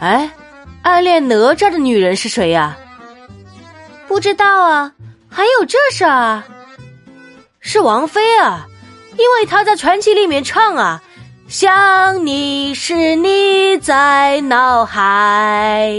哎，暗恋哪吒的女人是谁呀？不知道啊，还有这事儿啊？是王菲啊，因为她在传奇里面唱啊，“想你是你在脑海。”